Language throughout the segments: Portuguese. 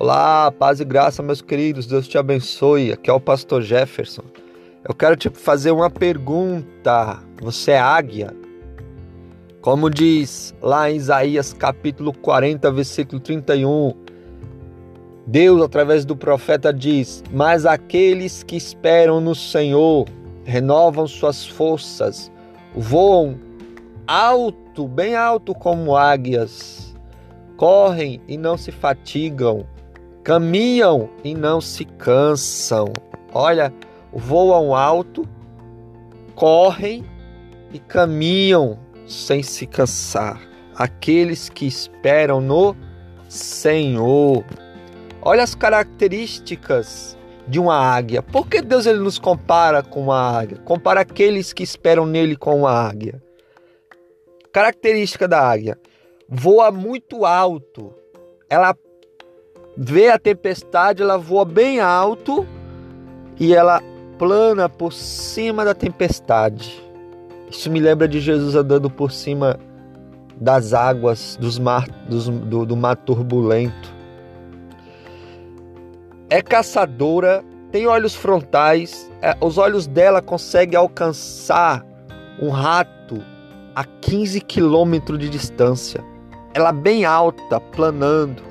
Olá, paz e graça, meus queridos. Deus te abençoe. Aqui é o pastor Jefferson. Eu quero te fazer uma pergunta. Você é águia? Como diz lá em Isaías capítulo 40, versículo 31, Deus, através do profeta, diz: Mas aqueles que esperam no Senhor renovam suas forças, voam alto, bem alto como águias, correm e não se fatigam caminham e não se cansam. Olha, voam alto, correm e caminham sem se cansar. Aqueles que esperam no Senhor. Olha as características de uma águia. Por que Deus ele nos compara com uma águia? Compara aqueles que esperam nele com uma águia. Característica da águia: voa muito alto. Ela vê a tempestade, ela voa bem alto e ela plana por cima da tempestade. Isso me lembra de Jesus andando por cima das águas dos mar, dos, do, do mar turbulento. É caçadora, tem olhos frontais, é, os olhos dela conseguem alcançar um rato a 15 quilômetros de distância. Ela bem alta, planando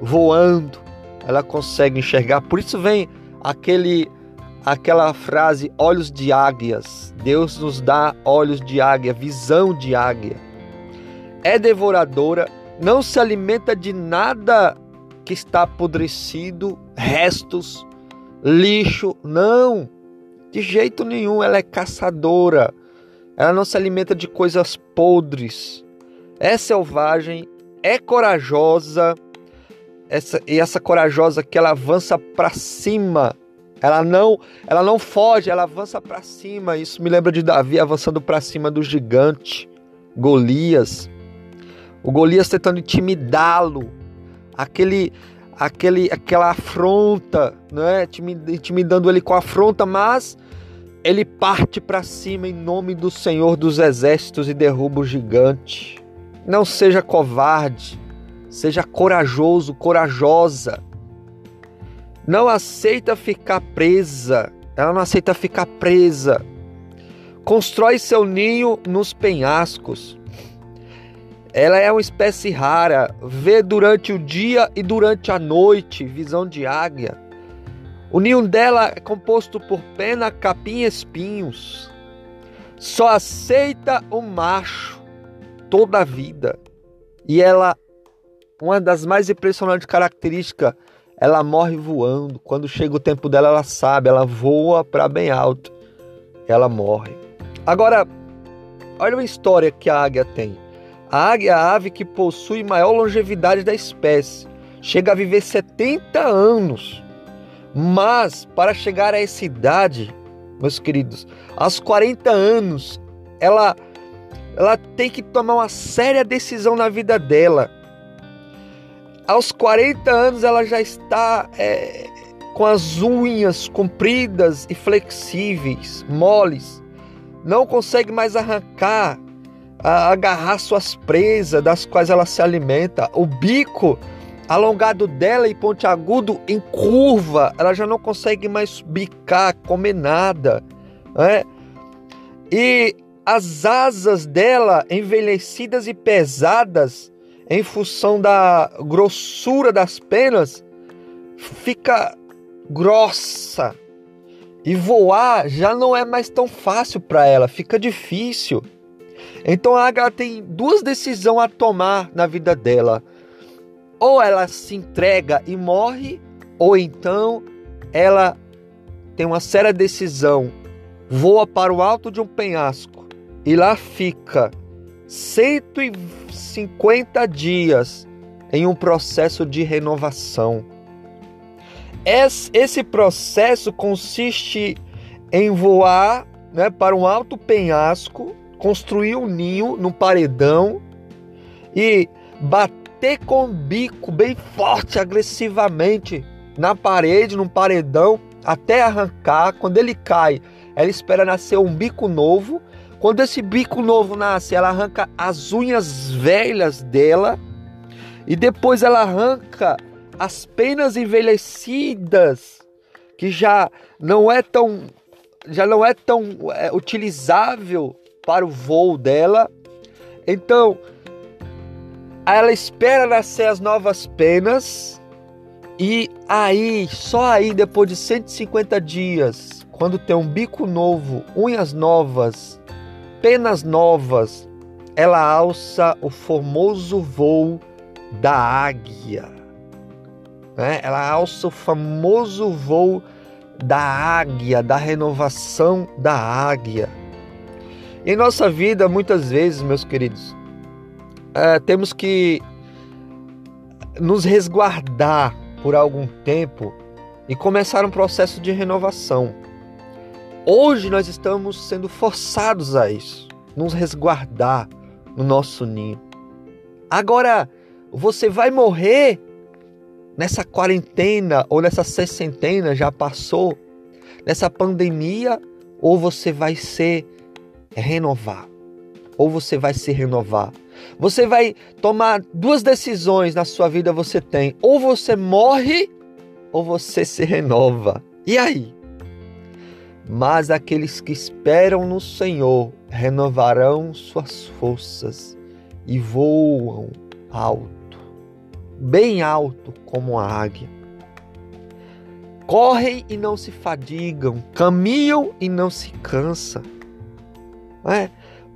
voando, ela consegue enxergar. Por isso vem aquele aquela frase olhos de águias. Deus nos dá olhos de águia, visão de águia. É devoradora, não se alimenta de nada que está apodrecido, restos, lixo, não. De jeito nenhum, ela é caçadora. Ela não se alimenta de coisas podres. É selvagem, é corajosa, essa, e essa corajosa que ela avança para cima. Ela não, ela não foge, ela avança para cima. Isso me lembra de Davi avançando para cima do gigante Golias. O Golias tentando intimidá-lo. Aquele aquele aquela afronta, né? Intimidando ele com afronta, mas ele parte para cima em nome do Senhor dos exércitos e derruba o gigante. Não seja covarde. Seja corajoso, corajosa. Não aceita ficar presa. Ela não aceita ficar presa. Constrói seu ninho nos penhascos. Ela é uma espécie rara, vê durante o dia e durante a noite, visão de águia. O ninho dela é composto por pena, capim e espinhos. Só aceita o macho toda a vida. E ela uma das mais impressionantes características, ela morre voando. Quando chega o tempo dela, ela sabe, ela voa para bem alto. Ela morre. Agora, olha uma história que a águia tem. A águia é a ave que possui maior longevidade da espécie. Chega a viver 70 anos. Mas para chegar a essa idade, meus queridos, aos 40 anos, ela ela tem que tomar uma séria decisão na vida dela aos 40 anos ela já está é, com as unhas compridas e flexíveis, moles. Não consegue mais arrancar, agarrar suas presas das quais ela se alimenta. O bico alongado dela e pontiagudo em curva, ela já não consegue mais bicar, comer nada. Né? E as asas dela, envelhecidas e pesadas, em função da grossura das penas, fica grossa. E voar já não é mais tão fácil para ela, fica difícil. Então a Agatha tem duas decisões a tomar na vida dela. Ou ela se entrega e morre, ou então ela tem uma séria decisão, voa para o alto de um penhasco e lá fica 150 dias em um processo de renovação. Esse processo consiste em voar né, para um alto penhasco, construir um ninho no paredão e bater com o bico bem forte, agressivamente na parede, no paredão, até arrancar. Quando ele cai, ela espera nascer um bico novo quando esse bico novo nasce, ela arranca as unhas velhas dela e depois ela arranca as penas envelhecidas, que já não é tão já não é tão é, utilizável para o voo dela. Então, ela espera nascer as novas penas e aí, só aí depois de 150 dias, quando tem um bico novo, unhas novas, penas novas, ela alça o formoso voo da águia. Né? Ela alça o famoso voo da águia, da renovação da águia. Em nossa vida, muitas vezes, meus queridos, é, temos que nos resguardar por algum tempo e começar um processo de renovação. Hoje nós estamos sendo forçados a isso, nos resguardar no nosso ninho. Agora, você vai morrer nessa quarentena ou nessa sessentena já passou, nessa pandemia, ou você vai ser renovar, ou você vai se renovar. Você vai tomar duas decisões na sua vida você tem, ou você morre ou você se renova. E aí? Mas aqueles que esperam no Senhor renovarão suas forças e voam alto bem alto como a águia. Correm e não se fadigam, caminham e não se cansam. É?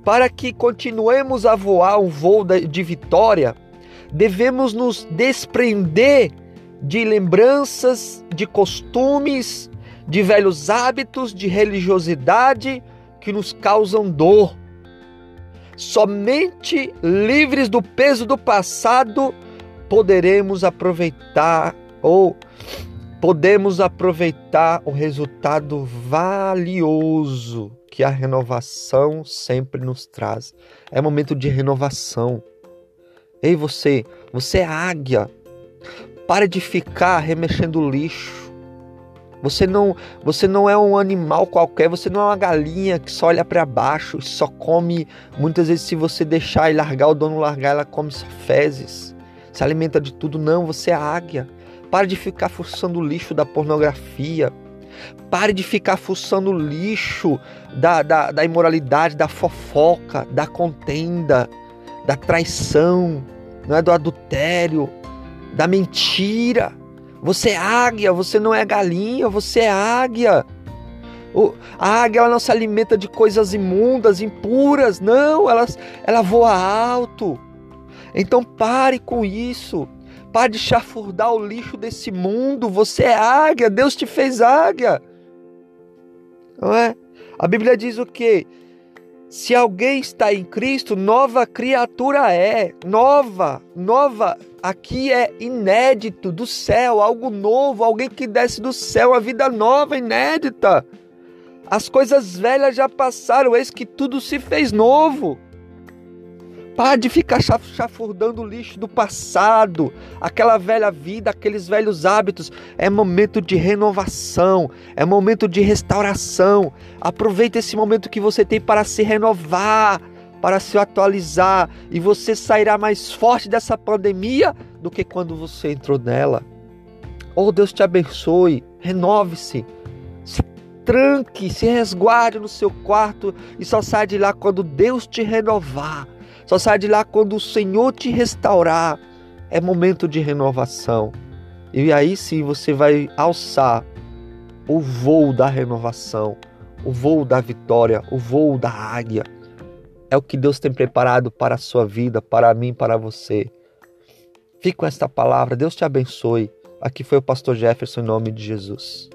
Para que continuemos a voar um voo de vitória, devemos nos desprender de lembranças, de costumes, de velhos hábitos, de religiosidade que nos causam dor. Somente livres do peso do passado poderemos aproveitar ou podemos aproveitar o resultado valioso que a renovação sempre nos traz. É momento de renovação. Ei você, você é águia. Pare de ficar remexendo lixo. Você não, você não é um animal qualquer, você não é uma galinha que só olha para baixo, só come. Muitas vezes, se você deixar e largar, o dono largar, ela come só fezes se alimenta de tudo. Não, você é águia. Pare de ficar fuçando o lixo da pornografia. Pare de ficar fuçando o lixo da, da, da imoralidade, da fofoca, da contenda, da traição, não é do adultério, da mentira. Você é águia, você não é galinha, você é águia. A águia ela não se alimenta de coisas imundas, impuras, não, ela, ela voa alto. Então pare com isso. Pare de chafurdar o lixo desse mundo. Você é águia, Deus te fez águia. Não é? A Bíblia diz o quê? Se alguém está em Cristo, nova criatura é. Nova, nova. Aqui é inédito do céu, algo novo, alguém que desce do céu, a vida nova, inédita. As coisas velhas já passaram, eis que tudo se fez novo. Pare de ficar chafurdando o lixo do passado, aquela velha vida, aqueles velhos hábitos. É momento de renovação, é momento de restauração. Aproveite esse momento que você tem para se renovar, para se atualizar e você sairá mais forte dessa pandemia do que quando você entrou nela. Oh, Deus te abençoe, renove-se. Se tranque, se resguarde no seu quarto e só sai de lá quando Deus te renovar só sai de lá quando o Senhor te restaurar. É momento de renovação. E aí sim você vai alçar o voo da renovação, o voo da vitória, o voo da águia. É o que Deus tem preparado para a sua vida, para mim, para você. Fique com esta palavra. Deus te abençoe. Aqui foi o pastor Jefferson em nome de Jesus.